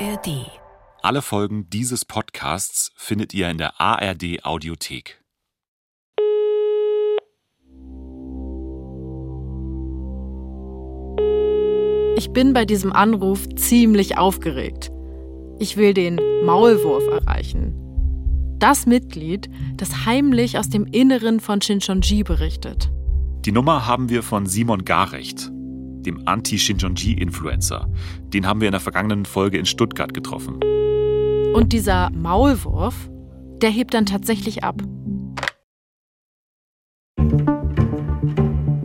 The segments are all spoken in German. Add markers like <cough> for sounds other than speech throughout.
ARD. Alle Folgen dieses Podcasts findet ihr in der ARD Audiothek. Ich bin bei diesem Anruf ziemlich aufgeregt. Ich will den Maulwurf erreichen. Das Mitglied, das heimlich aus dem Inneren von Shinchonji berichtet. Die Nummer haben wir von Simon Garecht, dem Anti-Shinjonji-Influencer. Den haben wir in der vergangenen Folge in Stuttgart getroffen. Und dieser Maulwurf, der hebt dann tatsächlich ab.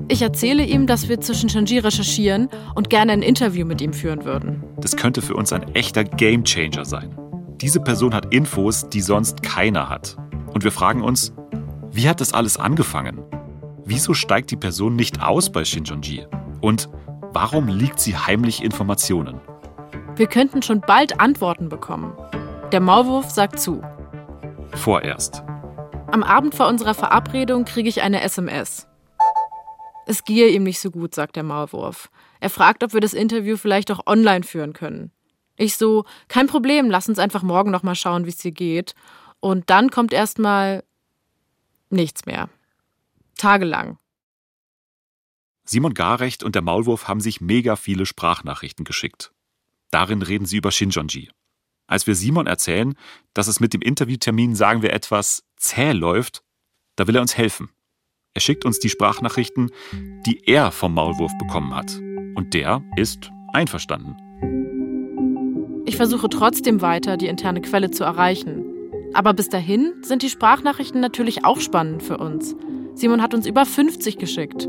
Ich erzähle ihm, dass wir zu Shinjonji recherchieren und gerne ein Interview mit ihm führen würden. Das könnte für uns ein echter Gamechanger sein. Diese Person hat Infos, die sonst keiner hat. Und wir fragen uns, wie hat das alles angefangen? Wieso steigt die Person nicht aus bei Shinjonji? Und warum liegt sie heimlich Informationen? Wir könnten schon bald Antworten bekommen. Der Maulwurf sagt zu. Vorerst. Am Abend vor unserer Verabredung kriege ich eine SMS. Es gehe ihm nicht so gut, sagt der Maulwurf. Er fragt, ob wir das Interview vielleicht auch online führen können. Ich so, kein Problem, lass uns einfach morgen nochmal schauen, wie es dir geht. Und dann kommt erstmal nichts mehr. Tagelang. Simon Garecht und der Maulwurf haben sich mega viele Sprachnachrichten geschickt. Darin reden sie über Shinjonji. Als wir Simon erzählen, dass es mit dem Interviewtermin, sagen wir, etwas zäh läuft, da will er uns helfen. Er schickt uns die Sprachnachrichten, die er vom Maulwurf bekommen hat. Und der ist einverstanden. Ich versuche trotzdem weiter, die interne Quelle zu erreichen. Aber bis dahin sind die Sprachnachrichten natürlich auch spannend für uns. Simon hat uns über 50 geschickt.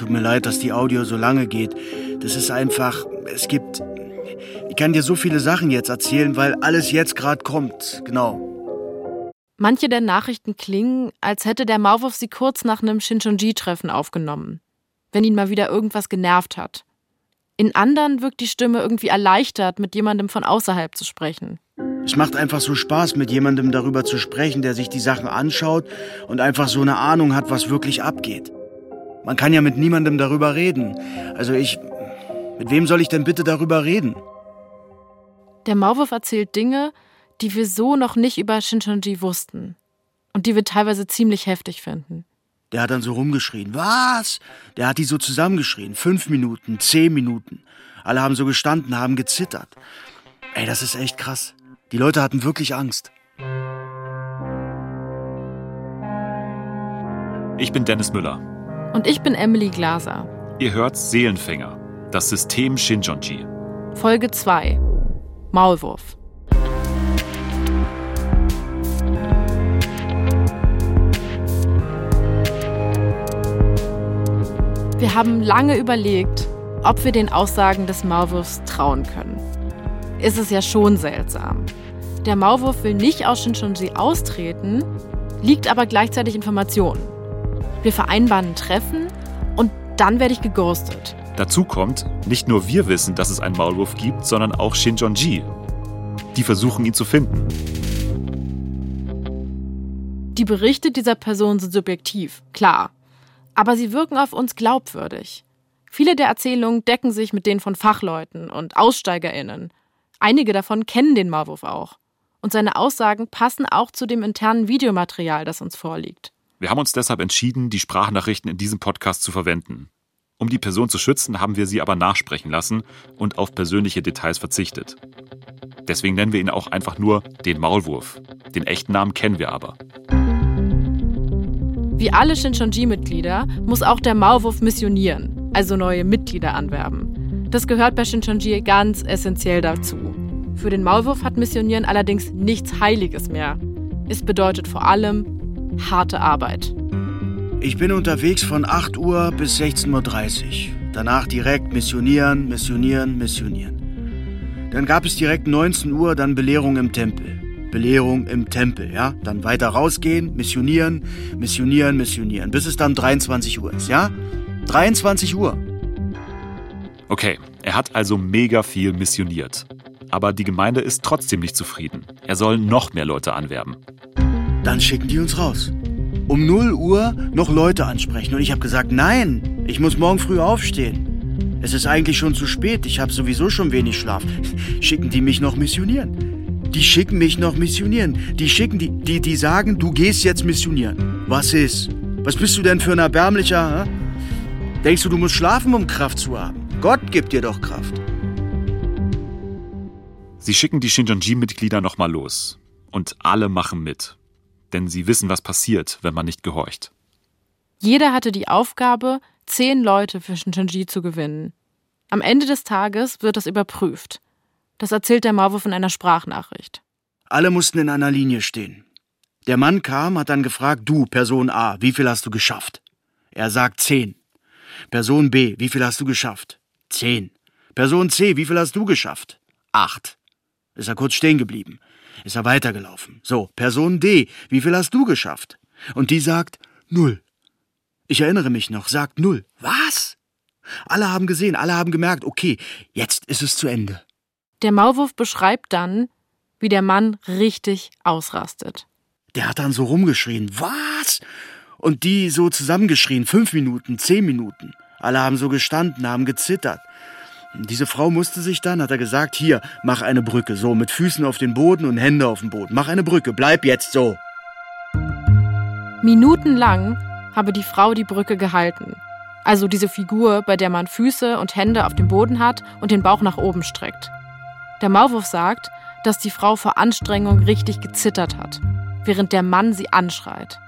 Tut mir leid, dass die Audio so lange geht. Das ist einfach, es gibt, ich kann dir so viele Sachen jetzt erzählen, weil alles jetzt gerade kommt. Genau. Manche der Nachrichten klingen, als hätte der Maulwurf sie kurz nach einem Shinchonji-Treffen aufgenommen, wenn ihn mal wieder irgendwas genervt hat. In anderen wirkt die Stimme irgendwie erleichtert, mit jemandem von außerhalb zu sprechen. Es macht einfach so Spaß, mit jemandem darüber zu sprechen, der sich die Sachen anschaut und einfach so eine Ahnung hat, was wirklich abgeht. Man kann ja mit niemandem darüber reden. Also ich. Mit wem soll ich denn bitte darüber reden? Der Maulwurf erzählt Dinge, die wir so noch nicht über Shinchonji wussten. Und die wir teilweise ziemlich heftig finden. Der hat dann so rumgeschrien. Was? Der hat die so zusammengeschrien. Fünf Minuten, zehn Minuten. Alle haben so gestanden, haben gezittert. Ey, das ist echt krass. Die Leute hatten wirklich Angst. Ich bin Dennis Müller. Und ich bin Emily Glaser. Ihr hört Seelenfänger, das System Shinjonji. Folge 2. Maulwurf. Wir haben lange überlegt, ob wir den Aussagen des Maulwurfs trauen können. Ist es ja schon seltsam. Der Maulwurf will nicht aus Shinchonji austreten, liegt aber gleichzeitig Informationen. Wir vereinbaren ein Treffen und dann werde ich geghostet. Dazu kommt, nicht nur wir wissen, dass es einen Maulwurf gibt, sondern auch Shinjonji. Die versuchen ihn zu finden. Die Berichte dieser Person sind subjektiv, klar. Aber sie wirken auf uns glaubwürdig. Viele der Erzählungen decken sich mit denen von Fachleuten und AussteigerInnen. Einige davon kennen den Maulwurf auch. Und seine Aussagen passen auch zu dem internen Videomaterial, das uns vorliegt. Wir haben uns deshalb entschieden, die Sprachnachrichten in diesem Podcast zu verwenden. Um die Person zu schützen, haben wir sie aber nachsprechen lassen und auf persönliche Details verzichtet. Deswegen nennen wir ihn auch einfach nur den Maulwurf. Den echten Namen kennen wir aber. Wie alle Shinchonji-Mitglieder muss auch der Maulwurf missionieren, also neue Mitglieder anwerben. Das gehört bei Shinchonji ganz essentiell dazu. Für den Maulwurf hat Missionieren allerdings nichts Heiliges mehr. Es bedeutet vor allem harte Arbeit. Ich bin unterwegs von 8 Uhr bis 16.30 Uhr. Danach direkt missionieren, missionieren, missionieren. Dann gab es direkt 19 Uhr, dann Belehrung im Tempel. Belehrung im Tempel, ja? Dann weiter rausgehen, missionieren, missionieren, missionieren, bis es dann 23 Uhr ist, ja? 23 Uhr. Okay, er hat also mega viel missioniert. Aber die Gemeinde ist trotzdem nicht zufrieden. Er soll noch mehr Leute anwerben. Dann schicken die uns raus. Um 0 Uhr noch Leute ansprechen. Und ich habe gesagt, nein, ich muss morgen früh aufstehen. Es ist eigentlich schon zu spät, ich habe sowieso schon wenig Schlaf. <laughs> Schicken die mich noch missionieren? Die schicken mich noch missionieren. Die schicken die, die, die sagen, du gehst jetzt missionieren. Was ist? Was bist du denn für ein erbärmlicher? Hä? Denkst du, du musst schlafen, um Kraft zu haben? Gott gibt dir doch Kraft. Sie schicken die Shinjonji-Mitglieder nochmal los. Und alle machen mit. Denn sie wissen, was passiert, wenn man nicht gehorcht. Jeder hatte die Aufgabe, zehn Leute für Shinjonji zu gewinnen. Am Ende des Tages wird das überprüft. Das erzählt der Maulwurf in einer Sprachnachricht. Alle mussten in einer Linie stehen. Der Mann kam, hat dann gefragt, du, Person A, wie viel hast du geschafft? Er sagt zehn. Person B, wie viel hast du geschafft? Zehn. Person C, wie viel hast du geschafft? Acht. Ist er kurz stehen geblieben. Ist er weitergelaufen. So, Person D, wie viel hast du geschafft? Und die sagt null. Ich erinnere mich noch, sagt null. Was? Alle haben gesehen, alle haben gemerkt, okay, jetzt ist es zu Ende. Der Maulwurf beschreibt dann, wie der Mann richtig ausrastet. Der hat dann so rumgeschrien, was? Und die so zusammengeschrien, fünf Minuten, zehn Minuten. Alle haben so gestanden, haben gezittert. Diese Frau musste sich dann, hat er gesagt, hier, mach eine Brücke, so, mit Füßen auf den Boden und Hände auf den Boden. Mach eine Brücke, bleib jetzt so. Minutenlang habe die Frau die Brücke gehalten. Also diese Figur, bei der man Füße und Hände auf dem Boden hat und den Bauch nach oben streckt. Der Maulwurf sagt, dass die Frau vor Anstrengung richtig gezittert hat, während der Mann sie anschreit.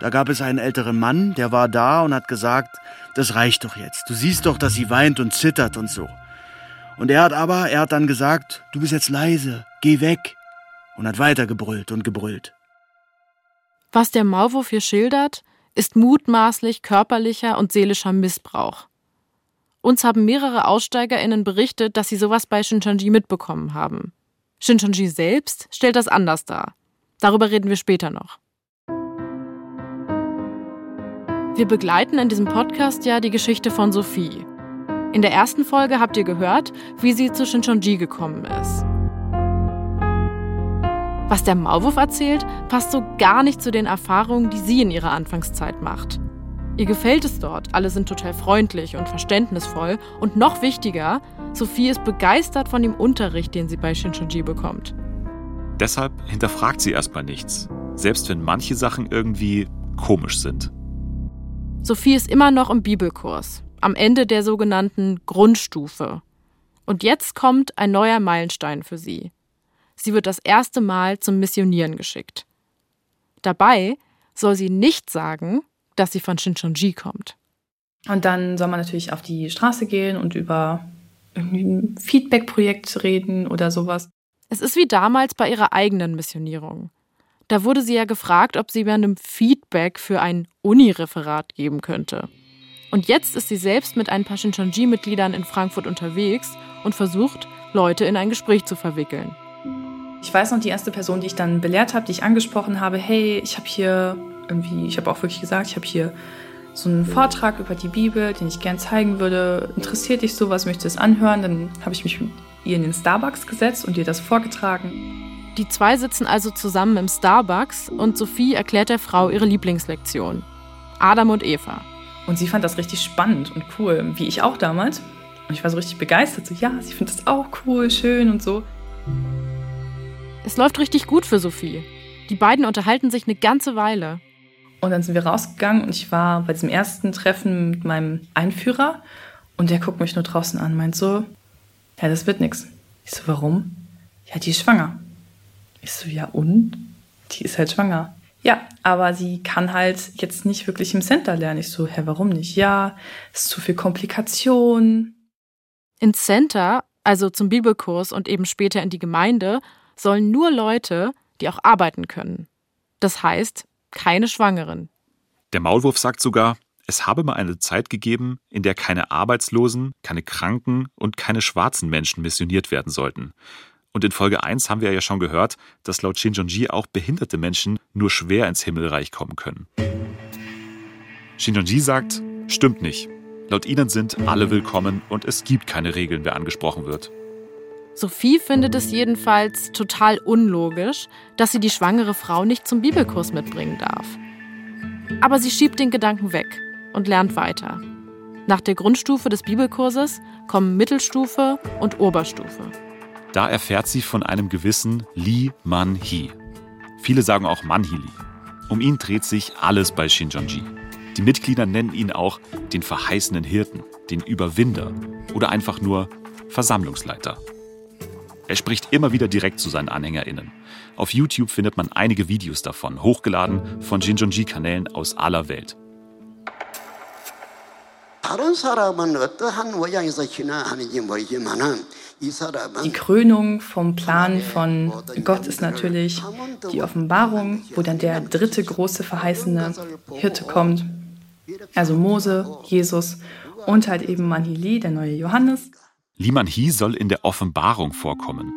Da gab es einen älteren Mann, der war da und hat gesagt, das reicht doch jetzt. Du siehst doch, dass sie weint und zittert und so. Und er hat aber, er hat dann gesagt, du bist jetzt leise, geh weg. Und hat weiter gebrüllt und gebrüllt. Was der Maulwurf hier schildert, ist mutmaßlich körperlicher und seelischer Missbrauch. Uns haben mehrere AussteigerInnen berichtet, dass sie sowas bei Shincheonji mitbekommen haben. Shincheonji selbst stellt das anders dar. Darüber reden wir später noch. Wir begleiten in diesem Podcast ja die Geschichte von Sophie. In der ersten Folge habt ihr gehört, wie sie zu Shincheonji gekommen ist. Was der Maulwurf erzählt, passt so gar nicht zu den Erfahrungen, die sie in ihrer Anfangszeit macht. Ihr gefällt es dort, alle sind total freundlich und verständnisvoll und noch wichtiger, Sophie ist begeistert von dem Unterricht, den sie bei Shincheonji bekommt. Deshalb hinterfragt sie erstmal nichts, selbst wenn manche Sachen irgendwie komisch sind. Sophie ist immer noch im Bibelkurs, am Ende der sogenannten Grundstufe. Und jetzt kommt ein neuer Meilenstein für sie. Sie wird das erste Mal zum Missionieren geschickt. Dabei soll sie nicht sagen, dass sie von Shincheonji kommt. Und dann soll man natürlich auf die Straße gehen und über ein Feedback-Projekt reden oder sowas. Es ist wie damals bei ihrer eigenen Missionierung. Da wurde sie ja gefragt, ob sie mir einem Feedback für ein Uni-Referat geben könnte. Und jetzt ist sie selbst mit ein paar Shincheonji-Mitgliedern in Frankfurt unterwegs und versucht, Leute in ein Gespräch zu verwickeln. Ich weiß noch, die erste Person, die ich dann belehrt habe, die ich angesprochen habe, hey, ich habe hier irgendwie, ich habe auch wirklich gesagt, ich habe hier so einen Vortrag über die Bibel, den ich gern zeigen würde. Interessiert dich sowas, möchtest du es anhören? Dann habe ich mich mit ihr in den Starbucks gesetzt und ihr das vorgetragen. Die zwei sitzen also zusammen im Starbucks und Sophie erklärt der Frau ihre Lieblingslektion. Adam und Eva. Und sie fand das richtig spannend und cool, wie ich auch damals. Und ich war so richtig begeistert, so ja, sie findet das auch cool, schön und so. Es läuft richtig gut für Sophie. Die beiden unterhalten sich eine ganze Weile. Und dann sind wir rausgegangen und ich war bei diesem ersten Treffen mit meinem Einführer und der guckt mich nur draußen an, meint so, ja, das wird nix. Ich so, warum? Ja, die ist schwanger. Ich so, ja und? Die ist halt schwanger. Ja, aber sie kann halt jetzt nicht wirklich im Center lernen. Ich so, hä, warum nicht? Ja, es ist zu viel Komplikation. Ins Center, also zum Bibelkurs und eben später in die Gemeinde, sollen nur Leute, die auch arbeiten können. Das heißt, keine Schwangeren. Der Maulwurf sagt sogar, es habe mal eine Zeit gegeben, in der keine Arbeitslosen, keine Kranken und keine schwarzen Menschen missioniert werden sollten. Und in Folge 1 haben wir ja schon gehört, dass laut Shinjonji auch behinderte Menschen nur schwer ins Himmelreich kommen können. Shinjonji sagt, stimmt nicht. Laut ihnen sind alle willkommen und es gibt keine Regeln, wer angesprochen wird. Sophie findet es jedenfalls total unlogisch, dass sie die schwangere Frau nicht zum Bibelkurs mitbringen darf. Aber sie schiebt den Gedanken weg und lernt weiter. Nach der Grundstufe des Bibelkurses kommen Mittelstufe und Oberstufe. Da erfährt sie von einem gewissen Li Man Hee. Viele sagen auch Manhili. Um ihn dreht sich alles bei Shinjonji. Die Mitglieder nennen ihn auch den verheißenen Hirten, den Überwinder oder einfach nur Versammlungsleiter. Er spricht immer wieder direkt zu seinen AnhängerInnen. Auf YouTube findet man einige Videos davon, hochgeladen von Shinjonji-Kanälen aus aller Welt. Die Krönung vom Plan von Gott ist natürlich die Offenbarung, wo dann der dritte große verheißene Hirte kommt. Also Mose, Jesus und halt eben Manhili, der neue Johannes. Liman Hi soll in der Offenbarung vorkommen.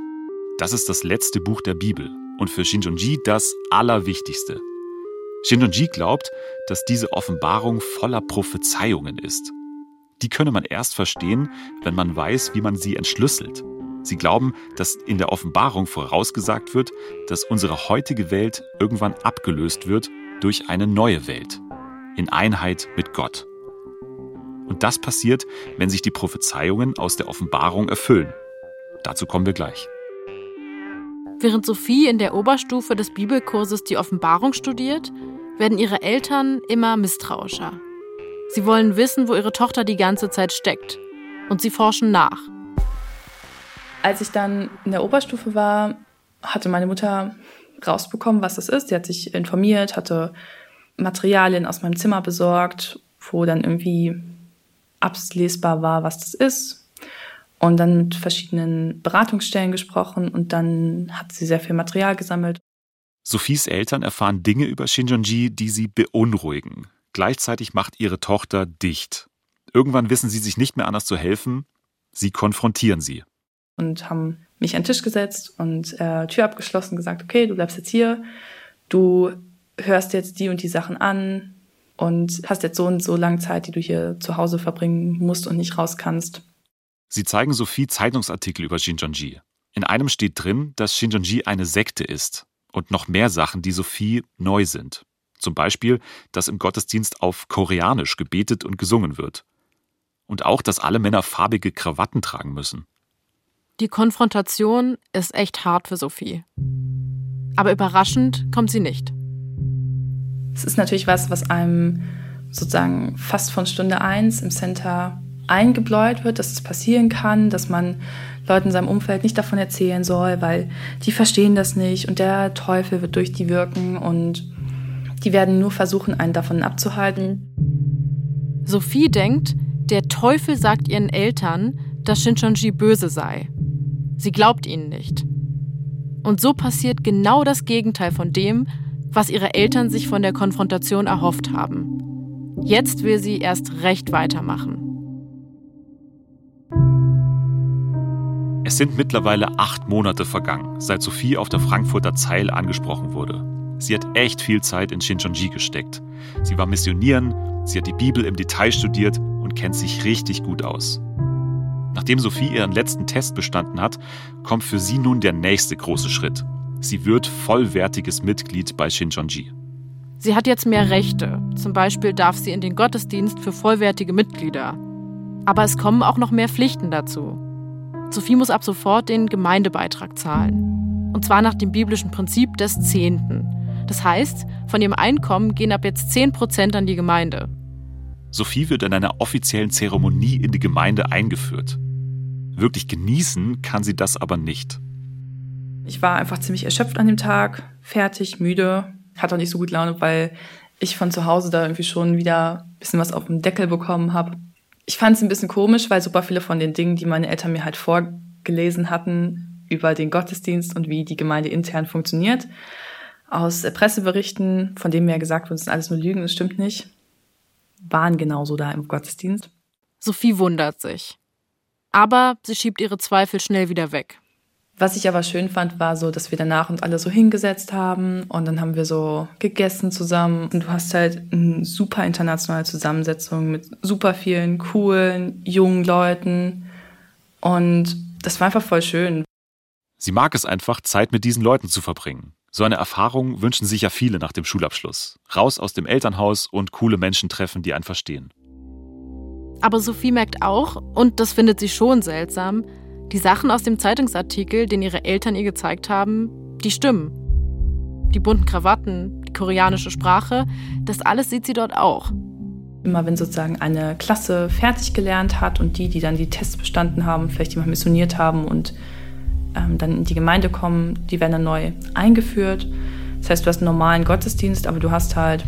Das ist das letzte Buch der Bibel und für Shinjonji das Allerwichtigste. Shinjonji glaubt, dass diese Offenbarung voller Prophezeiungen ist. Die könne man erst verstehen, wenn man weiß, wie man sie entschlüsselt. Sie glauben, dass in der Offenbarung vorausgesagt wird, dass unsere heutige Welt irgendwann abgelöst wird durch eine neue Welt, in Einheit mit Gott. Und das passiert, wenn sich die Prophezeiungen aus der Offenbarung erfüllen. Dazu kommen wir gleich. Während Sophie in der Oberstufe des Bibelkurses die Offenbarung studiert, werden ihre Eltern immer misstrauischer. Sie wollen wissen, wo ihre Tochter die ganze Zeit steckt. Und sie forschen nach. Als ich dann in der Oberstufe war, hatte meine Mutter rausbekommen, was das ist. Sie hat sich informiert, hatte Materialien aus meinem Zimmer besorgt, wo dann irgendwie ablesbar war, was das ist. Und dann mit verschiedenen Beratungsstellen gesprochen und dann hat sie sehr viel Material gesammelt. Sophies Eltern erfahren Dinge über Shinjonji, die sie beunruhigen. Gleichzeitig macht ihre Tochter dicht. Irgendwann wissen sie sich nicht mehr anders zu helfen. Sie konfrontieren sie. Und haben mich an den Tisch gesetzt und äh, Tür abgeschlossen, gesagt, okay, du bleibst jetzt hier, du hörst jetzt die und die Sachen an, und hast jetzt so und so lange Zeit, die du hier zu Hause verbringen musst und nicht raus kannst. Sie zeigen Sophie Zeitungsartikel über Shinjonji. In einem steht drin, dass Shinjonji eine Sekte ist und noch mehr Sachen, die Sophie neu sind. Zum Beispiel, dass im Gottesdienst auf Koreanisch gebetet und gesungen wird. Und auch, dass alle Männer farbige Krawatten tragen müssen. Die Konfrontation ist echt hart für Sophie. Aber überraschend kommt sie nicht. Es ist natürlich was, was einem sozusagen fast von Stunde eins im Center eingebläut wird, dass es passieren kann, dass man Leuten in seinem Umfeld nicht davon erzählen soll, weil die verstehen das nicht und der Teufel wird durch die wirken und die werden nur versuchen, einen davon abzuhalten. Sophie denkt, der Teufel sagt ihren Eltern, dass Shinchonji böse sei. Sie glaubt ihnen nicht. Und so passiert genau das Gegenteil von dem, was ihre Eltern sich von der Konfrontation erhofft haben. Jetzt will sie erst recht weitermachen. Es sind mittlerweile acht Monate vergangen, seit Sophie auf der Frankfurter Zeil angesprochen wurde. Sie hat echt viel Zeit in Shincheonji gesteckt. Sie war missionieren, sie hat die Bibel im Detail studiert und kennt sich richtig gut aus. Nachdem Sophie ihren letzten Test bestanden hat, kommt für sie nun der nächste große Schritt. Sie wird vollwertiges Mitglied bei Shincheonji. Sie hat jetzt mehr Rechte. Zum Beispiel darf sie in den Gottesdienst für vollwertige Mitglieder. Aber es kommen auch noch mehr Pflichten dazu. Sophie muss ab sofort den Gemeindebeitrag zahlen. Und zwar nach dem biblischen Prinzip des Zehnten. Das heißt, von ihrem Einkommen gehen ab jetzt 10 Prozent an die Gemeinde. Sophie wird in einer offiziellen Zeremonie in die Gemeinde eingeführt. Wirklich genießen kann sie das aber nicht. Ich war einfach ziemlich erschöpft an dem Tag, fertig, müde, hatte auch nicht so gut Laune, weil ich von zu Hause da irgendwie schon wieder ein bisschen was auf dem Deckel bekommen habe. Ich fand es ein bisschen komisch, weil super viele von den Dingen, die meine Eltern mir halt vorgelesen hatten, über den Gottesdienst und wie die Gemeinde intern funktioniert, aus Presseberichten, von denen mir gesagt wurde, es sind alles nur Lügen, das stimmt nicht, waren genauso da im Gottesdienst. Sophie wundert sich. Aber sie schiebt ihre Zweifel schnell wieder weg. Was ich aber schön fand, war so, dass wir danach uns alle so hingesetzt haben und dann haben wir so gegessen zusammen. Und du hast halt eine super internationale Zusammensetzung mit super vielen coolen, jungen Leuten. Und das war einfach voll schön. Sie mag es einfach, Zeit mit diesen Leuten zu verbringen. So eine Erfahrung wünschen sich ja viele nach dem Schulabschluss. Raus aus dem Elternhaus und coole Menschen treffen, die einen verstehen. Aber Sophie merkt auch, und das findet sie schon seltsam, die Sachen aus dem Zeitungsartikel, den ihre Eltern ihr gezeigt haben, die stimmen. Die bunten Krawatten, die koreanische Sprache, das alles sieht sie dort auch. Immer wenn sozusagen eine Klasse fertig gelernt hat und die, die dann die Tests bestanden haben, vielleicht jemand missioniert haben und ähm, dann in die Gemeinde kommen, die werden dann neu eingeführt. Das heißt, du hast einen normalen Gottesdienst, aber du hast halt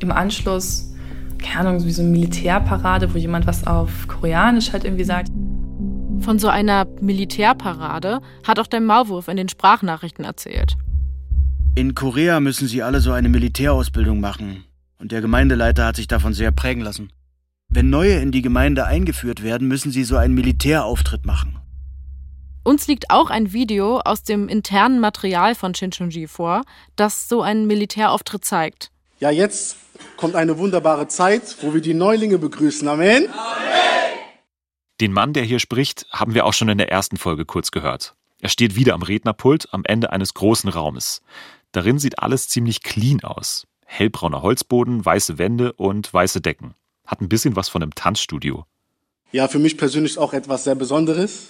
im Anschluss, keine Ahnung, wie so eine Militärparade, wo jemand was auf Koreanisch halt irgendwie sagt. Von so einer Militärparade hat auch der Maulwurf in den Sprachnachrichten erzählt. In Korea müssen sie alle so eine Militärausbildung machen. Und der Gemeindeleiter hat sich davon sehr prägen lassen. Wenn Neue in die Gemeinde eingeführt werden, müssen sie so einen Militärauftritt machen. Uns liegt auch ein Video aus dem internen Material von Shinchonji vor, das so einen Militärauftritt zeigt. Ja, jetzt kommt eine wunderbare Zeit, wo wir die Neulinge begrüßen. Amen. Den Mann, der hier spricht, haben wir auch schon in der ersten Folge kurz gehört. Er steht wieder am Rednerpult am Ende eines großen Raumes. Darin sieht alles ziemlich clean aus. Hellbrauner Holzboden, weiße Wände und weiße Decken. Hat ein bisschen was von einem Tanzstudio. Ja, für mich persönlich auch etwas sehr Besonderes.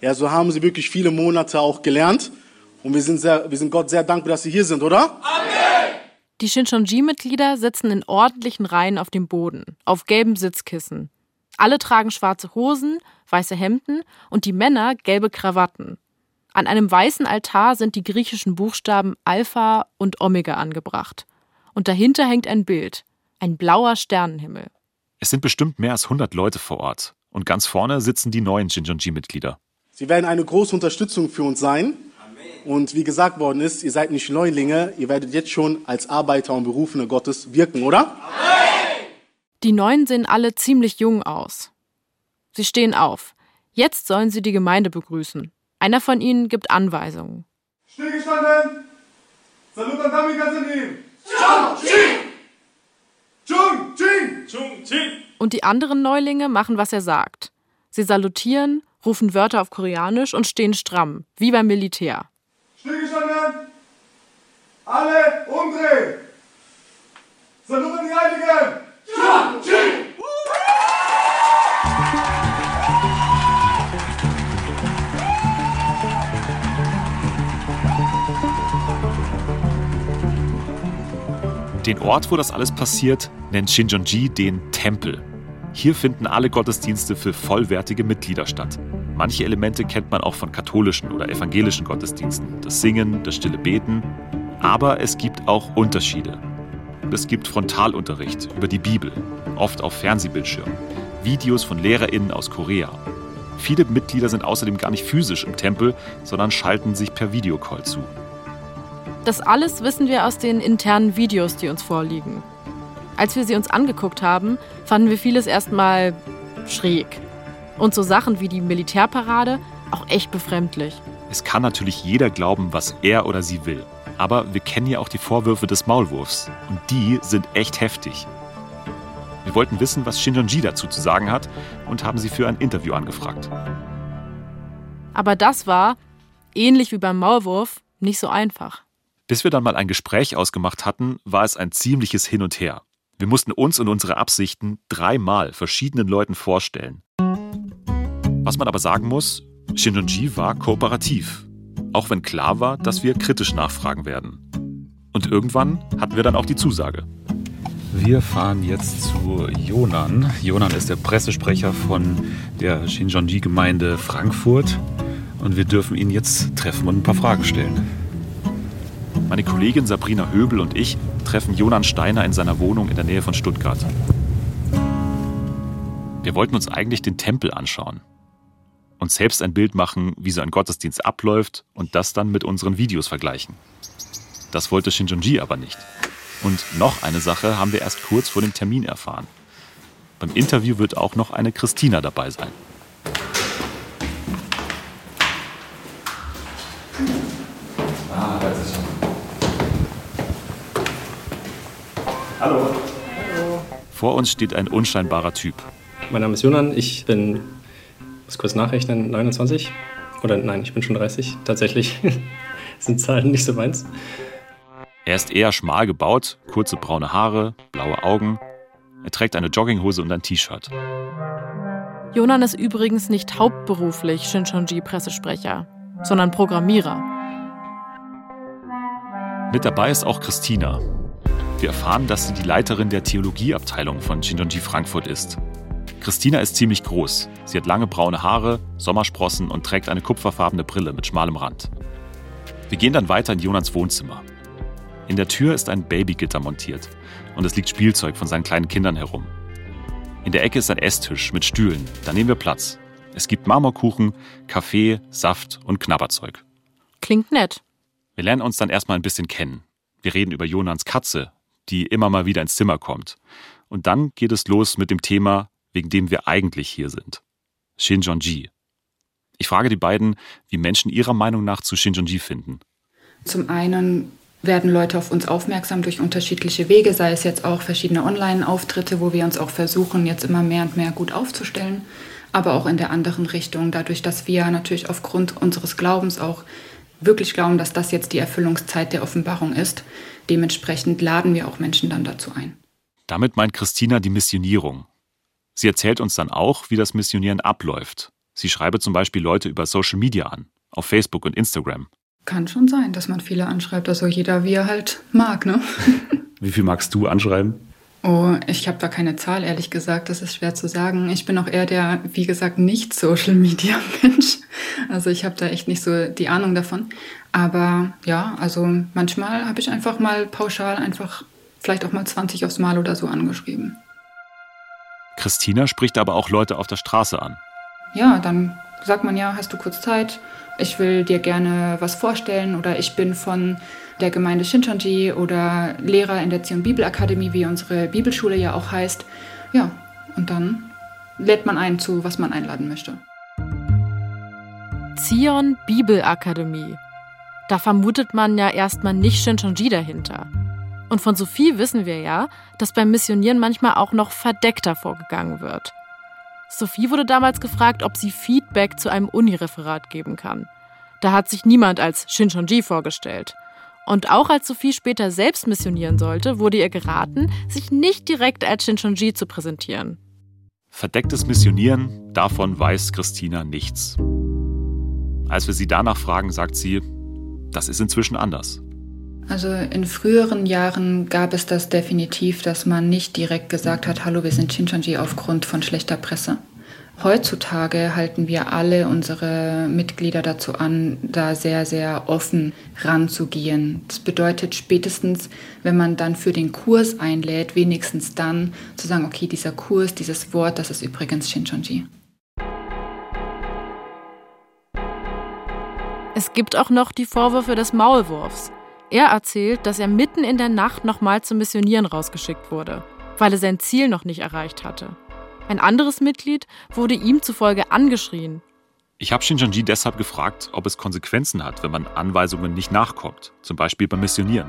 Ja, so haben sie wirklich viele Monate auch gelernt. Und wir sind, sehr, wir sind Gott sehr dankbar, dass sie hier sind, oder? Amen! Die Shinchonji-Mitglieder sitzen in ordentlichen Reihen auf dem Boden, auf gelben Sitzkissen. Alle tragen schwarze Hosen, weiße Hemden und die Männer gelbe Krawatten. An einem weißen Altar sind die griechischen Buchstaben Alpha und Omega angebracht. Und dahinter hängt ein Bild, ein blauer Sternenhimmel. Es sind bestimmt mehr als 100 Leute vor Ort. Und ganz vorne sitzen die neuen Shinjonji-Mitglieder. Sie werden eine große Unterstützung für uns sein. Und wie gesagt worden ist, ihr seid nicht Neulinge, ihr werdet jetzt schon als Arbeiter und Berufene Gottes wirken, oder? Die Neuen sehen alle ziemlich jung aus. Sie stehen auf. Jetzt sollen sie die Gemeinde begrüßen. Einer von ihnen gibt Anweisungen. Stillgestanden! Salut an Dami Und die anderen Neulinge machen, was er sagt. Sie salutieren, rufen Wörter auf Koreanisch und stehen stramm, wie beim Militär. Stillgestanden! Alle umdrehen! Salut an die Heiligen! Den Ort, wo das alles passiert, nennt Shinjonji den Tempel. Hier finden alle Gottesdienste für vollwertige Mitglieder statt. Manche Elemente kennt man auch von katholischen oder evangelischen Gottesdiensten. Das Singen, das stille Beten. Aber es gibt auch Unterschiede. Es gibt Frontalunterricht über die Bibel, oft auf Fernsehbildschirmen, Videos von LehrerInnen aus Korea. Viele Mitglieder sind außerdem gar nicht physisch im Tempel, sondern schalten sich per Videocall zu. Das alles wissen wir aus den internen Videos, die uns vorliegen. Als wir sie uns angeguckt haben, fanden wir vieles erstmal schräg. Und so Sachen wie die Militärparade auch echt befremdlich. Es kann natürlich jeder glauben, was er oder sie will. Aber wir kennen ja auch die Vorwürfe des Maulwurfs. Und die sind echt heftig. Wir wollten wissen, was Shinjonji dazu zu sagen hat und haben sie für ein Interview angefragt. Aber das war, ähnlich wie beim Maulwurf, nicht so einfach. Bis wir dann mal ein Gespräch ausgemacht hatten, war es ein ziemliches Hin und Her. Wir mussten uns und unsere Absichten dreimal verschiedenen Leuten vorstellen. Was man aber sagen muss, Shinjonji war kooperativ. Auch wenn klar war, dass wir kritisch nachfragen werden. Und irgendwann hatten wir dann auch die Zusage. Wir fahren jetzt zu Jonan. Jonan ist der Pressesprecher von der Shinjonji-Gemeinde Frankfurt. Und wir dürfen ihn jetzt treffen und ein paar Fragen stellen. Meine Kollegin Sabrina Höbel und ich treffen Jonan Steiner in seiner Wohnung in der Nähe von Stuttgart. Wir wollten uns eigentlich den Tempel anschauen. Uns selbst ein Bild machen, wie so ein Gottesdienst abläuft und das dann mit unseren Videos vergleichen. Das wollte Shinjonji aber nicht. Und noch eine Sache haben wir erst kurz vor dem Termin erfahren. Beim Interview wird auch noch eine Christina dabei sein. Hallo. Vor uns steht ein unscheinbarer Typ. Mein Name ist Jonan, ich bin, muss kurz nachrechnen, 29. Oder nein, ich bin schon 30. Tatsächlich <laughs> sind Zahlen nicht so meins. Er ist eher schmal gebaut, kurze braune Haare, blaue Augen. Er trägt eine Jogginghose und ein T-Shirt. Jonan ist übrigens nicht hauptberuflich Shinchonji-Pressesprecher, sondern Programmierer. Mit dabei ist auch Christina. Wir erfahren, dass sie die Leiterin der Theologieabteilung von Shinjonji Frankfurt ist. Christina ist ziemlich groß. Sie hat lange braune Haare, Sommersprossen und trägt eine kupferfarbene Brille mit schmalem Rand. Wir gehen dann weiter in Jonans Wohnzimmer. In der Tür ist ein Babygitter montiert und es liegt Spielzeug von seinen kleinen Kindern herum. In der Ecke ist ein Esstisch mit Stühlen. Da nehmen wir Platz. Es gibt Marmorkuchen, Kaffee, Saft und Knabberzeug. Klingt nett. Wir lernen uns dann erstmal ein bisschen kennen. Wir reden über Jonans Katze, die immer mal wieder ins Zimmer kommt. Und dann geht es los mit dem Thema, wegen dem wir eigentlich hier sind. Shinjonji. Ich frage die beiden, wie Menschen ihrer Meinung nach zu Shinjonji finden. Zum einen werden Leute auf uns aufmerksam durch unterschiedliche Wege, sei es jetzt auch verschiedene Online-Auftritte, wo wir uns auch versuchen, jetzt immer mehr und mehr gut aufzustellen, aber auch in der anderen Richtung, dadurch, dass wir natürlich aufgrund unseres Glaubens auch wirklich glauben, dass das jetzt die Erfüllungszeit der Offenbarung ist. Dementsprechend laden wir auch Menschen dann dazu ein. Damit meint Christina die Missionierung. Sie erzählt uns dann auch, wie das Missionieren abläuft. Sie schreibe zum Beispiel Leute über Social Media an, auf Facebook und Instagram. Kann schon sein, dass man viele anschreibt, also jeder wie er halt mag, ne? <laughs> Wie viel magst du anschreiben? Oh, ich habe da keine Zahl, ehrlich gesagt. Das ist schwer zu sagen. Ich bin auch eher der, wie gesagt, nicht Social Media <laughs> Mensch. Also ich habe da echt nicht so die Ahnung davon. Aber ja, also manchmal habe ich einfach mal pauschal einfach vielleicht auch mal 20 aufs Mal oder so angeschrieben. Christina spricht aber auch Leute auf der Straße an. Ja, dann sagt man ja, hast du kurz Zeit? Ich will dir gerne was vorstellen oder ich bin von der Gemeinde Shinchonji oder Lehrer in der Zion Bibelakademie, wie unsere Bibelschule ja auch heißt. Ja, und dann lädt man ein zu, was man einladen möchte. Zion Bibelakademie. Da vermutet man ja erstmal nicht Shinchonji dahinter. Und von Sophie wissen wir ja, dass beim Missionieren manchmal auch noch verdeckter vorgegangen wird. Sophie wurde damals gefragt, ob sie Feedback zu einem Unireferat geben kann. Da hat sich niemand als Shinchonji vorgestellt. Und auch als Sophie später selbst missionieren sollte, wurde ihr geraten, sich nicht direkt als Shinchonji zu präsentieren. Verdecktes Missionieren, davon weiß Christina nichts. Als wir sie danach fragen, sagt sie, das ist inzwischen anders. Also in früheren Jahren gab es das definitiv, dass man nicht direkt gesagt hat, hallo, wir sind Shinchonji aufgrund von schlechter Presse. Heutzutage halten wir alle unsere Mitglieder dazu an, da sehr, sehr offen ranzugehen. Das bedeutet spätestens, wenn man dann für den Kurs einlädt, wenigstens dann zu sagen, okay, dieser Kurs, dieses Wort, das ist übrigens Shinchonji. Es gibt auch noch die Vorwürfe des Maulwurfs. Er erzählt, dass er mitten in der Nacht nochmal zum Missionieren rausgeschickt wurde, weil er sein Ziel noch nicht erreicht hatte. Ein anderes Mitglied wurde ihm zufolge angeschrien. Ich habe Shinjanji deshalb gefragt, ob es Konsequenzen hat, wenn man Anweisungen nicht nachkommt, zum Beispiel beim Missionieren.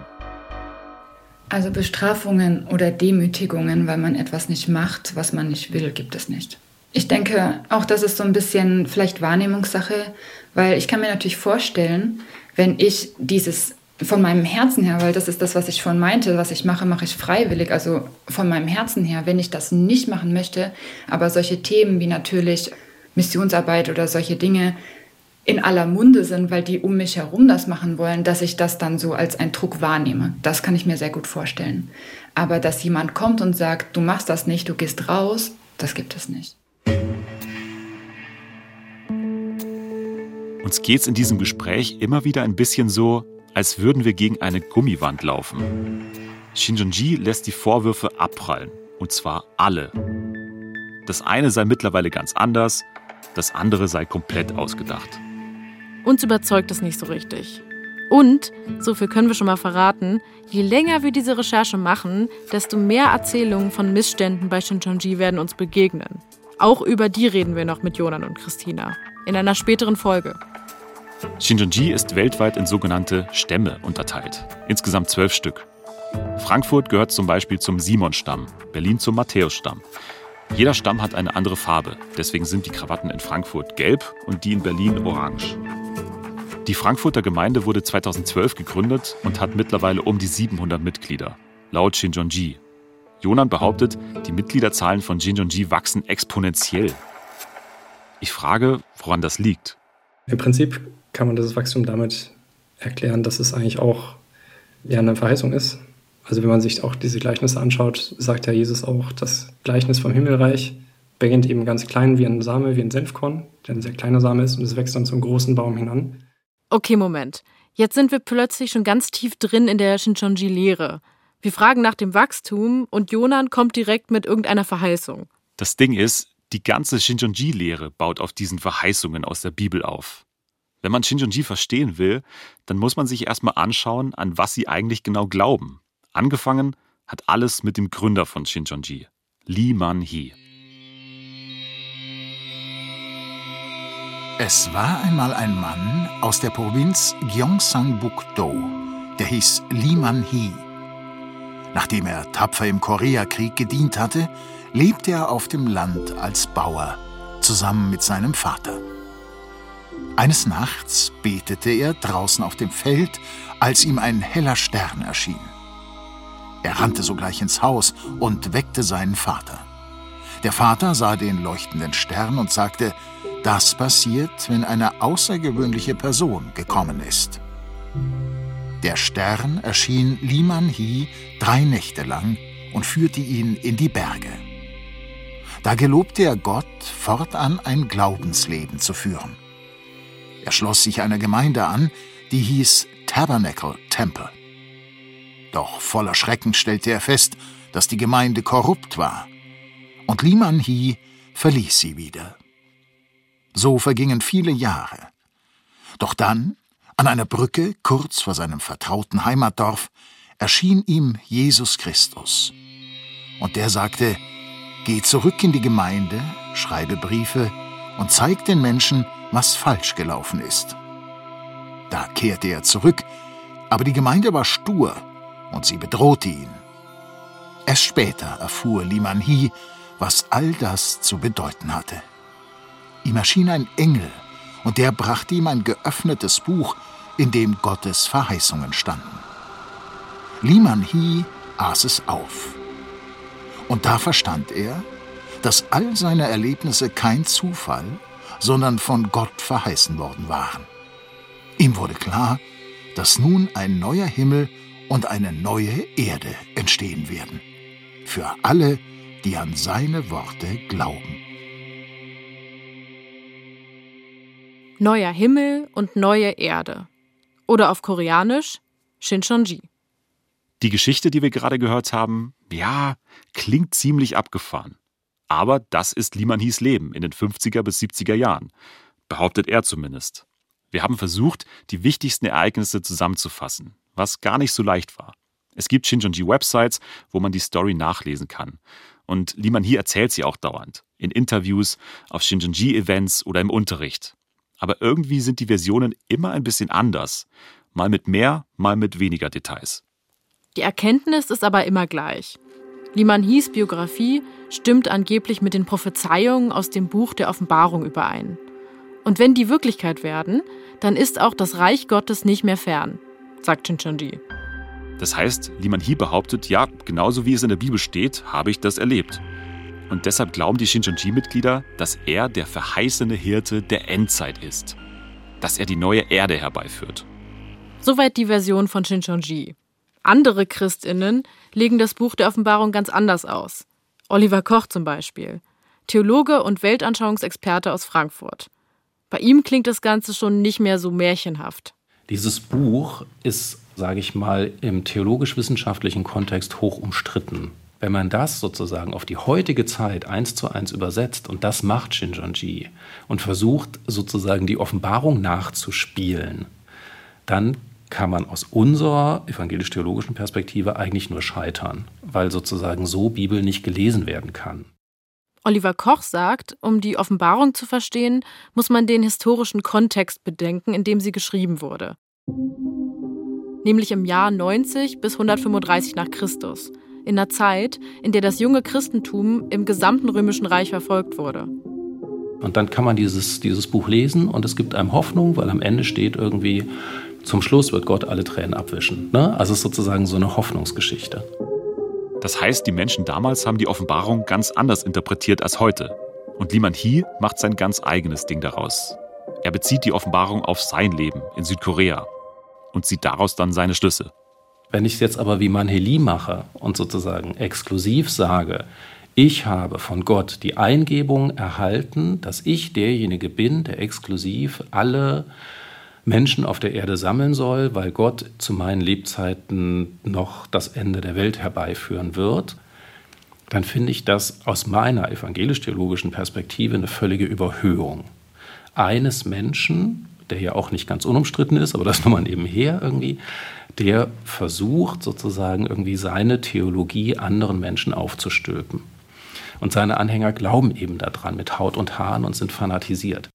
Also Bestrafungen oder Demütigungen, weil man etwas nicht macht, was man nicht will, gibt es nicht. Ich denke, auch das ist so ein bisschen vielleicht Wahrnehmungssache, weil ich kann mir natürlich vorstellen, wenn ich dieses von meinem Herzen her, weil das ist das, was ich schon meinte, was ich mache, mache ich freiwillig, also von meinem Herzen her, wenn ich das nicht machen möchte, aber solche Themen wie natürlich Missionsarbeit oder solche Dinge in aller Munde sind, weil die um mich herum das machen wollen, dass ich das dann so als einen Druck wahrnehme. Das kann ich mir sehr gut vorstellen. Aber dass jemand kommt und sagt, du machst das nicht, du gehst raus, das gibt es nicht. Uns geht es in diesem Gespräch immer wieder ein bisschen so, als würden wir gegen eine Gummiwand laufen. Shinjonji lässt die Vorwürfe abprallen, und zwar alle. Das eine sei mittlerweile ganz anders, das andere sei komplett ausgedacht. Uns überzeugt es nicht so richtig. Und, so viel können wir schon mal verraten, je länger wir diese Recherche machen, desto mehr Erzählungen von Missständen bei Shinjonji werden uns begegnen. Auch über die reden wir noch mit Jonan und Christina. In einer späteren Folge. Shinjonji ist weltweit in sogenannte Stämme unterteilt. Insgesamt zwölf Stück. Frankfurt gehört zum Beispiel zum Simon-Stamm, Berlin zum Matthäus-Stamm. Jeder Stamm hat eine andere Farbe, deswegen sind die Krawatten in Frankfurt gelb und die in Berlin orange. Die Frankfurter Gemeinde wurde 2012 gegründet und hat mittlerweile um die 700 Mitglieder, laut Shinjonji. Jonan behauptet, die Mitgliederzahlen von Jinjonji wachsen exponentiell. Ich frage, woran das liegt. Im Prinzip kann man dieses Wachstum damit erklären, dass es eigentlich auch ja, eine Verheißung ist. Also wenn man sich auch diese Gleichnisse anschaut, sagt ja Jesus auch, das Gleichnis vom Himmelreich beginnt eben ganz klein wie ein Same, wie ein Senfkorn, der ein sehr kleiner Same ist und es wächst dann zum großen Baum hinan. Okay, Moment. Jetzt sind wir plötzlich schon ganz tief drin in der Shinchonji-Lehre. Wir fragen nach dem Wachstum und Jonan kommt direkt mit irgendeiner Verheißung. Das Ding ist, die ganze Shinjonji-Lehre baut auf diesen Verheißungen aus der Bibel auf. Wenn man Shinjonji verstehen will, dann muss man sich erstmal anschauen, an was sie eigentlich genau glauben. Angefangen hat alles mit dem Gründer von Shinjonji, Lee Man-hee. Es war einmal ein Mann aus der Provinz Gyeongsang-buk-do, der hieß Lee Man-hee. Nachdem er tapfer im Koreakrieg gedient hatte, lebte er auf dem Land als Bauer zusammen mit seinem Vater. Eines Nachts betete er draußen auf dem Feld, als ihm ein heller Stern erschien. Er rannte sogleich ins Haus und weckte seinen Vater. Der Vater sah den leuchtenden Stern und sagte, das passiert, wenn eine außergewöhnliche Person gekommen ist. Der Stern erschien Liman Hi drei Nächte lang und führte ihn in die Berge. Da gelobte er Gott, fortan ein Glaubensleben zu führen. Er schloss sich einer Gemeinde an, die hieß Tabernacle Temple. Doch voller Schrecken stellte er fest, dass die Gemeinde korrupt war. Und Liman Hi verließ sie wieder. So vergingen viele Jahre. Doch dann, an einer Brücke kurz vor seinem vertrauten Heimatdorf, erschien ihm Jesus Christus. Und der sagte, Geh zurück in die Gemeinde, schreibe Briefe und zeig den Menschen, was falsch gelaufen ist. Da kehrte er zurück, aber die Gemeinde war stur und sie bedrohte ihn. Erst später erfuhr Liman Hi, was all das zu bedeuten hatte. Ihm erschien ein Engel, und der brachte ihm ein geöffnetes Buch, in dem Gottes Verheißungen standen. Liman Hi aß es auf. Und da verstand er, dass all seine Erlebnisse kein Zufall, sondern von Gott verheißen worden waren. Ihm wurde klar, dass nun ein neuer Himmel und eine neue Erde entstehen werden. Für alle, die an seine Worte glauben. Neuer Himmel und neue Erde. Oder auf Koreanisch Shinchonji. Die Geschichte, die wir gerade gehört haben, ja, klingt ziemlich abgefahren. Aber das ist Liman Hies Leben in den 50er bis 70er Jahren, behauptet er zumindest. Wir haben versucht, die wichtigsten Ereignisse zusammenzufassen, was gar nicht so leicht war. Es gibt Shinjonji-Websites, wo man die Story nachlesen kann. Und Liman Hee erzählt sie auch dauernd. In Interviews, auf Shinjonji-Events oder im Unterricht. Aber irgendwie sind die Versionen immer ein bisschen anders. Mal mit mehr, mal mit weniger Details. Die Erkenntnis ist aber immer gleich. Liman Hies Biografie stimmt angeblich mit den Prophezeiungen aus dem Buch der Offenbarung überein. Und wenn die Wirklichkeit werden, dann ist auch das Reich Gottes nicht mehr fern, sagt Chinchonji. Das heißt, Liman Hi behauptet, ja, genauso wie es in der Bibel steht, habe ich das erlebt. Und deshalb glauben die Shinchonji-Mitglieder, dass er der verheißene Hirte der Endzeit ist. Dass er die neue Erde herbeiführt. Soweit die Version von Shinchonji. Andere Christinnen legen das Buch der Offenbarung ganz anders aus. Oliver Koch zum Beispiel, Theologe und Weltanschauungsexperte aus Frankfurt. Bei ihm klingt das Ganze schon nicht mehr so märchenhaft. Dieses Buch ist, sage ich mal, im theologisch-wissenschaftlichen Kontext hoch umstritten. Wenn man das sozusagen auf die heutige Zeit eins zu eins übersetzt, und das macht Shinjonji, und versucht sozusagen die Offenbarung nachzuspielen, dann kann man aus unserer evangelisch-theologischen Perspektive eigentlich nur scheitern, weil sozusagen so Bibel nicht gelesen werden kann. Oliver Koch sagt, um die Offenbarung zu verstehen, muss man den historischen Kontext bedenken, in dem sie geschrieben wurde. Nämlich im Jahr 90 bis 135 nach Christus, in einer Zeit, in der das junge Christentum im gesamten römischen Reich verfolgt wurde. Und dann kann man dieses, dieses Buch lesen und es gibt einem Hoffnung, weil am Ende steht irgendwie, zum Schluss wird Gott alle Tränen abwischen. Ne? Also es ist sozusagen so eine Hoffnungsgeschichte. Das heißt, die Menschen damals haben die Offenbarung ganz anders interpretiert als heute. Und Liman Hee macht sein ganz eigenes Ding daraus. Er bezieht die Offenbarung auf sein Leben in Südkorea und zieht daraus dann seine Schlüsse. Wenn ich es jetzt aber wie Manheli mache und sozusagen exklusiv sage, ich habe von Gott die Eingebung erhalten, dass ich derjenige bin, der exklusiv alle Menschen auf der Erde sammeln soll, weil Gott zu meinen Lebzeiten noch das Ende der Welt herbeiführen wird, dann finde ich das aus meiner evangelisch-theologischen Perspektive eine völlige Überhöhung eines Menschen, der ja auch nicht ganz unumstritten ist, aber das nur mal nebenher irgendwie, der versucht sozusagen irgendwie seine Theologie anderen Menschen aufzustülpen. Und seine Anhänger glauben eben daran mit Haut und Haaren und sind fanatisiert.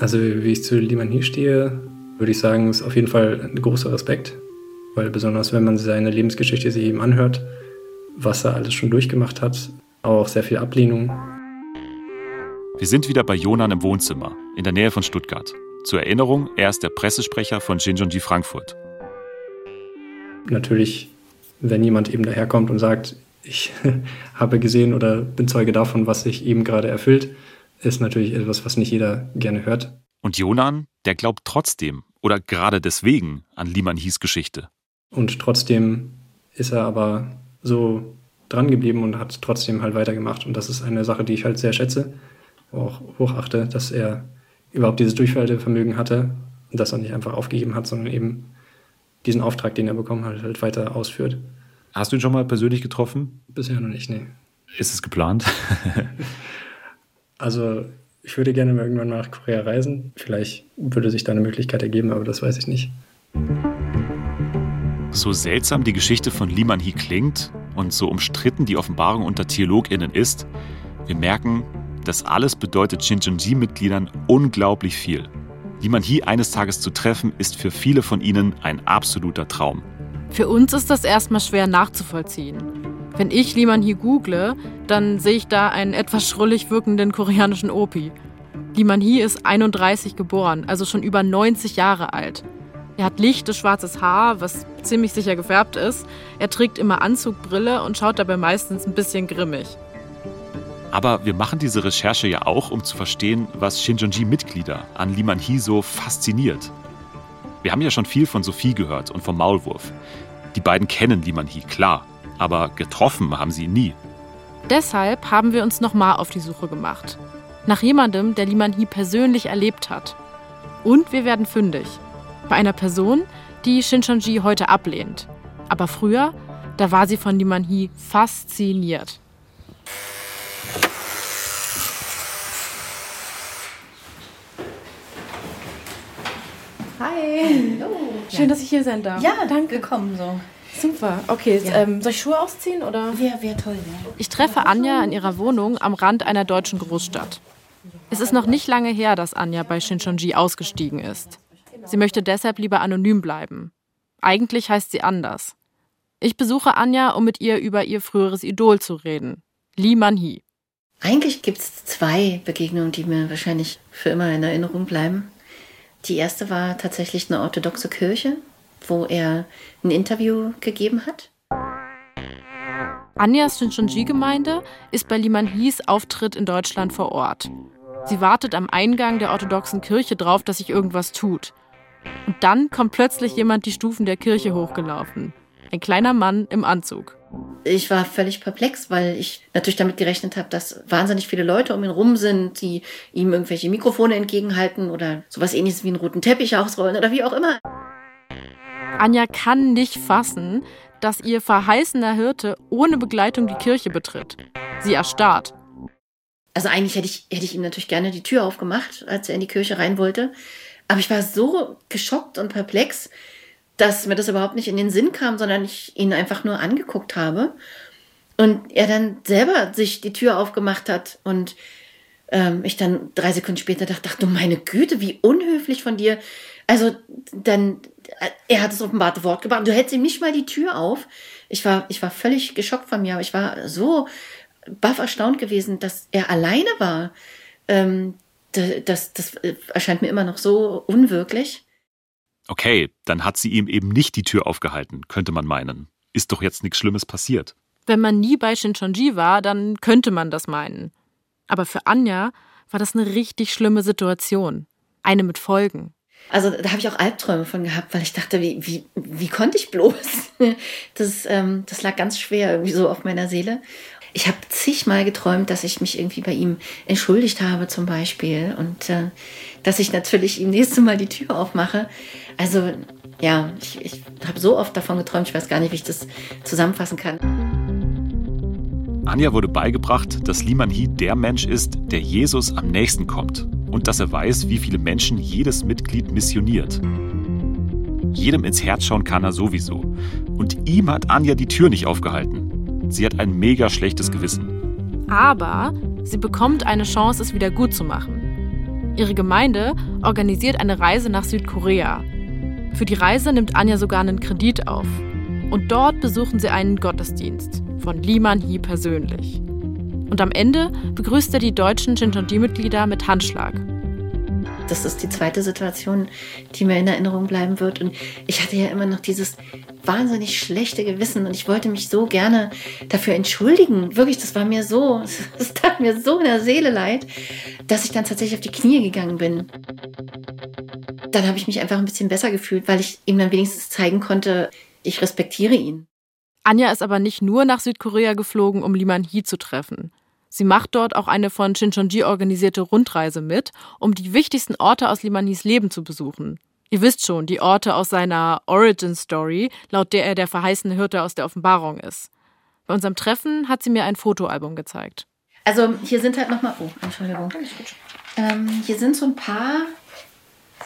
Also wie ich zu Liman hier stehe, würde ich sagen, ist auf jeden Fall ein großer Respekt. Weil besonders wenn man seine Lebensgeschichte sich eben anhört, was er alles schon durchgemacht hat, auch sehr viel Ablehnung. Wir sind wieder bei Jonan im Wohnzimmer, in der Nähe von Stuttgart. Zur Erinnerung, er ist der Pressesprecher von Shinjonji Frankfurt. Natürlich, wenn jemand eben daherkommt und sagt, ich <laughs> habe gesehen oder bin Zeuge davon, was sich eben gerade erfüllt, ist natürlich etwas, was nicht jeder gerne hört. Und Jonan, der glaubt trotzdem oder gerade deswegen an Liman Hies Geschichte. Und trotzdem ist er aber so dran geblieben und hat trotzdem halt weitergemacht. Und das ist eine Sache, die ich halt sehr schätze, auch hochachte, dass er überhaupt dieses Durchhaltevermögen hatte und dass er nicht einfach aufgegeben hat, sondern eben diesen Auftrag, den er bekommen hat, halt weiter ausführt. Hast du ihn schon mal persönlich getroffen? Bisher noch nicht, nee. Ist es geplant? <laughs> also ich würde gerne mal irgendwann nach Korea reisen. Vielleicht würde sich da eine Möglichkeit ergeben, aber das weiß ich nicht. So seltsam die Geschichte von Liman Hee klingt und so umstritten die Offenbarung unter TheologInnen ist, wir merken, das alles bedeutet Shincheonji-Mitgliedern unglaublich viel. Liman Hee eines Tages zu treffen, ist für viele von ihnen ein absoluter Traum. Für uns ist das erstmal schwer nachzuvollziehen. Wenn ich Liman Hee google, dann sehe ich da einen etwas schrullig wirkenden koreanischen Opi. Liman Hee ist 31 geboren, also schon über 90 Jahre alt. Er hat lichtes schwarzes Haar, was ziemlich sicher gefärbt ist. Er trägt immer Anzugbrille und schaut dabei meistens ein bisschen grimmig. Aber wir machen diese Recherche ja auch, um zu verstehen, was Shinjonji-Mitglieder an Liman Hee so fasziniert. Wir haben ja schon viel von Sophie gehört und vom Maulwurf. Die beiden kennen Liman Hee, klar, aber getroffen haben sie ihn nie. Deshalb haben wir uns nochmal auf die Suche gemacht. Nach jemandem, der Liman Hee persönlich erlebt hat. Und wir werden fündig. Bei einer Person, die Shincheonji heute ablehnt. Aber früher, da war sie von Liman Hee fasziniert. Hi. Hallo. Schön, dass ich hier sein darf. Ja, danke. Willkommen so. Super. Okay, ja. ähm, soll ich Schuhe ausziehen oder? Wäre wär toll, ja. Ich treffe Anja in ihrer Wohnung am Rand einer deutschen Großstadt. Es ist noch nicht lange her, dass Anja bei Shincheonji ausgestiegen ist. Sie möchte deshalb lieber anonym bleiben. Eigentlich heißt sie anders. Ich besuche Anja, um mit ihr über ihr früheres Idol zu reden. Lee Man-hee. Eigentlich gibt es zwei Begegnungen, die mir wahrscheinlich für immer in Erinnerung bleiben. Die erste war tatsächlich eine orthodoxe Kirche, wo er ein Interview gegeben hat. Anjas Shincheonji-Gemeinde ist bei Liman Hies Auftritt in Deutschland vor Ort. Sie wartet am Eingang der orthodoxen Kirche drauf, dass sich irgendwas tut. Und dann kommt plötzlich jemand die Stufen der Kirche hochgelaufen. Ein kleiner Mann im Anzug. Ich war völlig perplex, weil ich natürlich damit gerechnet habe, dass wahnsinnig viele Leute um ihn rum sind, die ihm irgendwelche Mikrofone entgegenhalten oder sowas ähnliches wie einen roten Teppich ausrollen oder wie auch immer. Anja kann nicht fassen, dass ihr verheißener Hirte ohne Begleitung die Kirche betritt. Sie erstarrt. Also eigentlich hätte ich, hätte ich ihm natürlich gerne die Tür aufgemacht, als er in die Kirche rein wollte. Aber ich war so geschockt und perplex, dass mir das überhaupt nicht in den Sinn kam, sondern ich ihn einfach nur angeguckt habe. Und er dann selber sich die Tür aufgemacht hat und ähm, ich dann drei Sekunden später dachte, ach du meine Güte, wie unhöflich von dir. Also dann, er hat das offenbarte Wort gebracht. Du hältst ihm nicht mal die Tür auf. Ich war, ich war völlig geschockt von mir, aber ich war so baff erstaunt gewesen, dass er alleine war. Ähm, das, das erscheint mir immer noch so unwirklich. Okay, dann hat sie ihm eben nicht die Tür aufgehalten, könnte man meinen. Ist doch jetzt nichts Schlimmes passiert. Wenn man nie bei Shincheonji war, dann könnte man das meinen. Aber für Anja war das eine richtig schlimme Situation. Eine mit Folgen. Also da habe ich auch Albträume von gehabt, weil ich dachte, wie, wie, wie konnte ich bloß? <laughs> Das, ähm, das lag ganz schwer irgendwie so auf meiner Seele. Ich habe zigmal geträumt, dass ich mich irgendwie bei ihm entschuldigt habe zum Beispiel und äh, dass ich natürlich ihm nächste Mal die Tür aufmache. Also ja, ich, ich habe so oft davon geträumt, ich weiß gar nicht, wie ich das zusammenfassen kann. Anja wurde beigebracht, dass Liman Hee der Mensch ist, der Jesus am nächsten kommt und dass er weiß, wie viele Menschen jedes Mitglied missioniert. Jedem ins Herz schauen kann er sowieso. Und ihm hat Anja die Tür nicht aufgehalten. Sie hat ein mega schlechtes Gewissen. Aber sie bekommt eine Chance, es wieder gut zu machen. Ihre Gemeinde organisiert eine Reise nach Südkorea. Für die Reise nimmt Anja sogar einen Kredit auf. Und dort besuchen sie einen Gottesdienst von Liman Hee persönlich. Und am Ende begrüßt er die deutschen Shincheonji-Mitglieder mit Handschlag. Das ist die zweite Situation, die mir in Erinnerung bleiben wird. Und ich hatte ja immer noch dieses wahnsinnig schlechte Gewissen und ich wollte mich so gerne dafür entschuldigen. Wirklich, das war mir so, <laughs> es tat mir so in der Seele leid, dass ich dann tatsächlich auf die Knie gegangen bin. Dann habe ich mich einfach ein bisschen besser gefühlt, weil ich ihm dann wenigstens zeigen konnte, ich respektiere ihn. Anja ist aber nicht nur nach Südkorea geflogen, um Liman Hee zu treffen. Sie macht dort auch eine von Shincheonji organisierte Rundreise mit, um die wichtigsten Orte aus Liman Hees Leben zu besuchen. Ihr wisst schon, die Orte aus seiner Origin Story, laut der er der verheißene Hirte aus der Offenbarung ist. Bei unserem Treffen hat sie mir ein Fotoalbum gezeigt. Also hier sind halt nochmal, oh, Entschuldigung. Ähm, hier sind so ein paar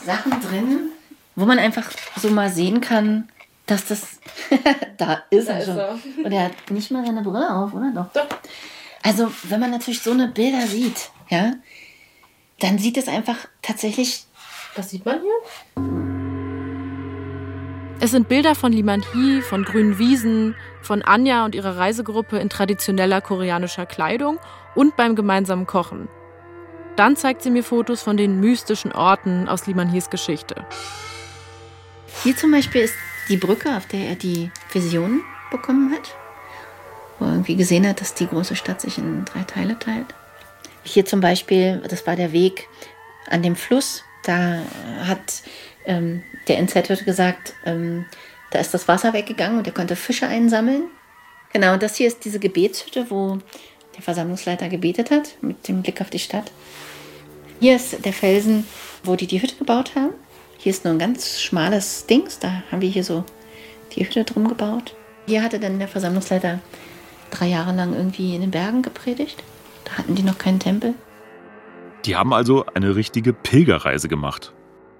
Sachen drin, wo man einfach so mal sehen kann, dass das. <laughs> da ist da er schon. er. Und er hat nicht mal seine Brille auf, oder doch? Doch. Also, wenn man natürlich so eine Bilder sieht, ja, dann sieht es einfach tatsächlich. Was sieht man hier? Es sind Bilder von Liman Hee, von grünen Wiesen, von Anja und ihrer Reisegruppe in traditioneller koreanischer Kleidung und beim gemeinsamen Kochen. Dann zeigt sie mir Fotos von den mystischen Orten aus Liman Hees Geschichte. Hier zum Beispiel ist die Brücke, auf der er die Vision bekommen hat, wo er irgendwie gesehen hat, dass die große Stadt sich in drei Teile teilt. Hier zum Beispiel, das war der Weg an dem Fluss, da hat ähm, der NZ gesagt, ähm, da ist das Wasser weggegangen und er konnte Fische einsammeln. Genau, und das hier ist diese Gebetshütte, wo der Versammlungsleiter gebetet hat, mit dem Blick auf die Stadt. Hier ist der Felsen, wo die die Hütte gebaut haben. Hier ist nur ein ganz schmales Dings, da haben wir hier so die Hütte drum gebaut. Hier hatte dann der Versammlungsleiter drei Jahre lang irgendwie in den Bergen gepredigt. Da hatten die noch keinen Tempel. Die haben also eine richtige Pilgerreise gemacht.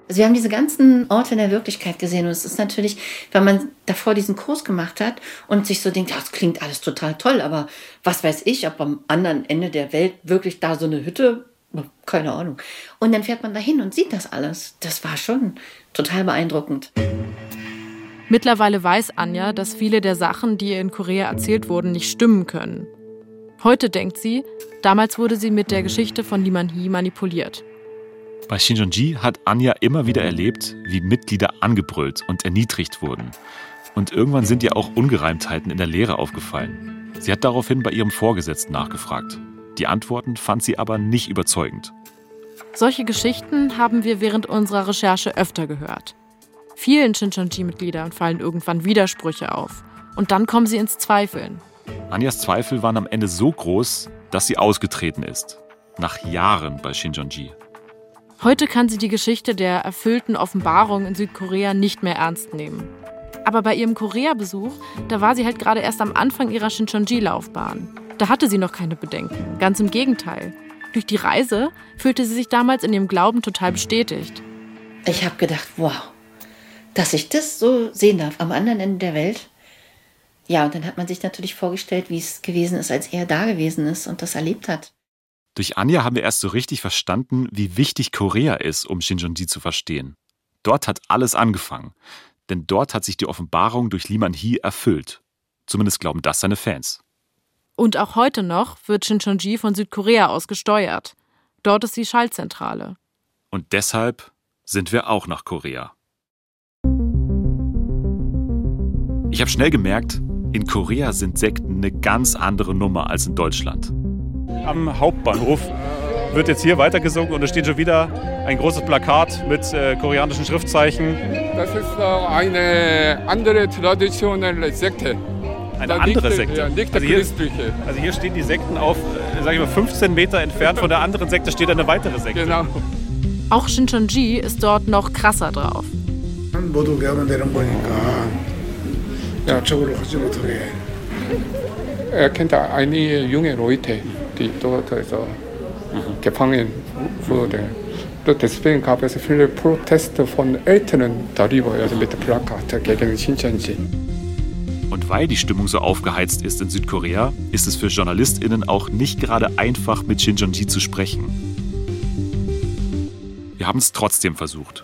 Also wir haben diese ganzen Orte in der Wirklichkeit gesehen und es ist natürlich, wenn man davor diesen Kurs gemacht hat und sich so denkt, das klingt alles total toll, aber was weiß ich, ob am anderen Ende der Welt wirklich da so eine Hütte keine Ahnung. Und dann fährt man dahin und sieht das alles. Das war schon total beeindruckend. Mittlerweile weiß Anja, dass viele der Sachen, die ihr in Korea erzählt wurden, nicht stimmen können. Heute denkt sie, damals wurde sie mit der Geschichte von Liman Hee manipuliert. Bei Shinjonji hat Anja immer wieder erlebt, wie Mitglieder angebrüllt und erniedrigt wurden. Und irgendwann sind ihr auch Ungereimtheiten in der Lehre aufgefallen. Sie hat daraufhin bei ihrem Vorgesetzten nachgefragt. Die Antworten fand sie aber nicht überzeugend. Solche Geschichten haben wir während unserer Recherche öfter gehört. Vielen Shincheonji-Mitgliedern fallen irgendwann Widersprüche auf. Und dann kommen sie ins Zweifeln. Anjas Zweifel waren am Ende so groß, dass sie ausgetreten ist. Nach Jahren bei Shincheonji. Heute kann sie die Geschichte der erfüllten Offenbarung in Südkorea nicht mehr ernst nehmen. Aber bei ihrem Korea-Besuch, da war sie halt gerade erst am Anfang ihrer Shincheonji-Laufbahn. Da hatte sie noch keine Bedenken. Ganz im Gegenteil. Durch die Reise fühlte sie sich damals in ihrem Glauben total bestätigt. Ich habe gedacht, wow, dass ich das so sehen darf am anderen Ende der Welt. Ja, und dann hat man sich natürlich vorgestellt, wie es gewesen ist, als er da gewesen ist und das erlebt hat. Durch Anja haben wir erst so richtig verstanden, wie wichtig Korea ist, um Shinjonji zu verstehen. Dort hat alles angefangen. Denn dort hat sich die Offenbarung durch Liman Hee erfüllt. Zumindest glauben das seine Fans. Und auch heute noch wird Shincheonji von Südkorea aus gesteuert. Dort ist die Schaltzentrale. Und deshalb sind wir auch nach Korea. Ich habe schnell gemerkt, In Korea sind Sekten eine ganz andere Nummer als in Deutschland. Am Hauptbahnhof wird jetzt hier weitergesungen und es steht schon wieder ein großes Plakat mit äh, koreanischen Schriftzeichen. Das ist eine andere traditionelle Sekte eine Na, andere Nichte, Sekte. Ja, nicht der also, hier, christliche. also hier stehen die Sekten auf, äh, sag ich mal, 15 Meter entfernt von der anderen Sekte steht eine weitere Sekte. Genau. Auch Shinchonji ist dort noch krasser drauf. Er kennt einige junge Leute, die dort also gefangen wurden. Deswegen gab es viele Proteste von Eltern darüber, also mit Plakaten gegen Shinchonji. Und weil die Stimmung so aufgeheizt ist in Südkorea, ist es für JournalistInnen auch nicht gerade einfach, mit Shincheonji zu sprechen. Wir haben es trotzdem versucht.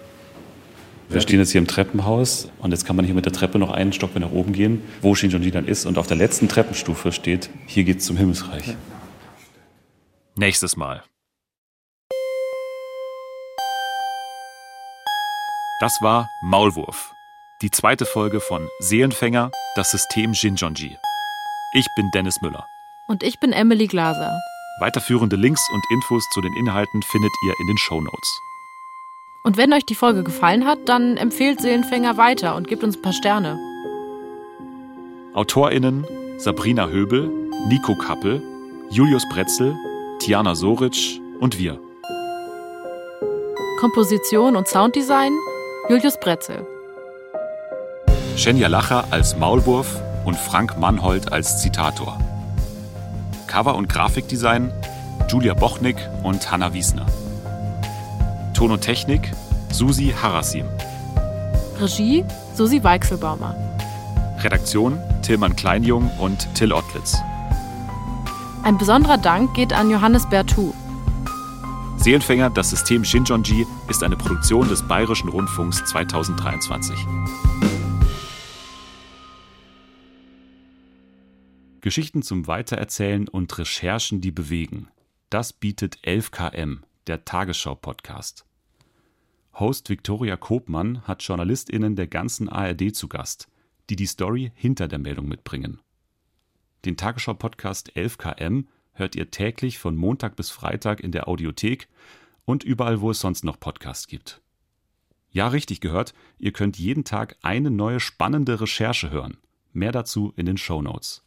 Wir stehen jetzt hier im Treppenhaus und jetzt kann man hier mit der Treppe noch einen Stock nach oben gehen, wo Shinjonji dann ist. Und auf der letzten Treppenstufe steht, hier geht's zum Himmelsreich. Nächstes Mal. Das war Maulwurf, die zweite Folge von Seelenfänger, das System Shinjonji. Ich bin Dennis Müller. Und ich bin Emily Glaser. Weiterführende Links und Infos zu den Inhalten findet ihr in den Shownotes. Und wenn euch die Folge gefallen hat, dann empfehlt Seelenfänger weiter und gebt uns ein paar Sterne. AutorInnen Sabrina Höbel, Nico Kappel, Julius Bretzel, Tiana Soric und wir. Komposition und Sounddesign Julius Bretzel. Shenja Lacher als Maulwurf und Frank Mannhold als Zitator. Cover- und Grafikdesign Julia Bochnik und Hanna Wiesner. Ton und Technik Susi Harasim. Regie Susi Weichselbaumer. Redaktion Tillmann Kleinjung und Till Ottlitz. Ein besonderer Dank geht an Johannes Bertou. Seelenfänger, das System Shinjonji ist eine Produktion des Bayerischen Rundfunks 2023. Geschichten zum Weitererzählen und Recherchen, die bewegen. Das bietet 11KM, der Tagesschau-Podcast. Host Viktoria Kopmann hat JournalistInnen der ganzen ARD zu Gast, die die Story hinter der Meldung mitbringen. Den Tagesschau-Podcast 11KM hört ihr täglich von Montag bis Freitag in der Audiothek und überall, wo es sonst noch Podcasts gibt. Ja, richtig gehört, ihr könnt jeden Tag eine neue spannende Recherche hören. Mehr dazu in den Show Notes.